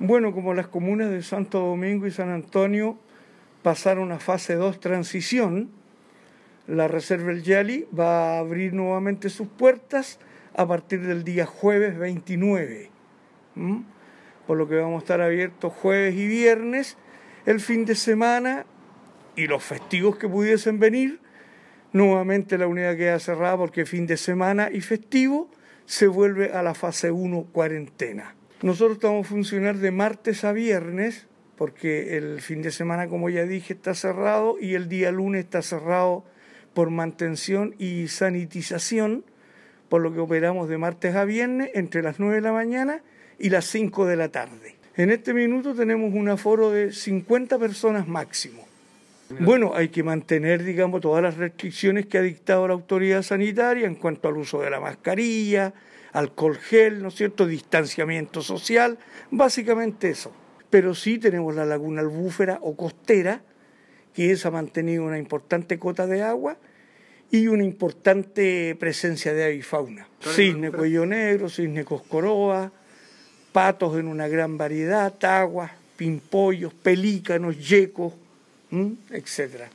Bueno, como las comunas de Santo Domingo y San Antonio pasaron a fase 2 transición, la Reserva El Yali va a abrir nuevamente sus puertas a partir del día jueves 29. Por lo que vamos a estar abiertos jueves y viernes, el fin de semana y los festivos que pudiesen venir. Nuevamente la unidad queda cerrada porque fin de semana y festivo se vuelve a la fase 1 cuarentena. Nosotros estamos a funcionar de martes a viernes, porque el fin de semana, como ya dije, está cerrado y el día lunes está cerrado por mantención y sanitización, por lo que operamos de martes a viernes entre las 9 de la mañana y las 5 de la tarde. En este minuto tenemos un aforo de 50 personas máximo. Bueno, hay que mantener, digamos, todas las restricciones que ha dictado la autoridad sanitaria en cuanto al uso de la mascarilla, alcohol gel, ¿no es cierto?, distanciamiento social, básicamente eso. Pero sí tenemos la laguna albúfera o costera, que esa ha mantenido una importante cota de agua y una importante presencia de avifauna. Cisne cuello negro, cisne coscoroa, patos en una gran variedad, taguas, pimpollos, pelícanos, yecos, etcétera.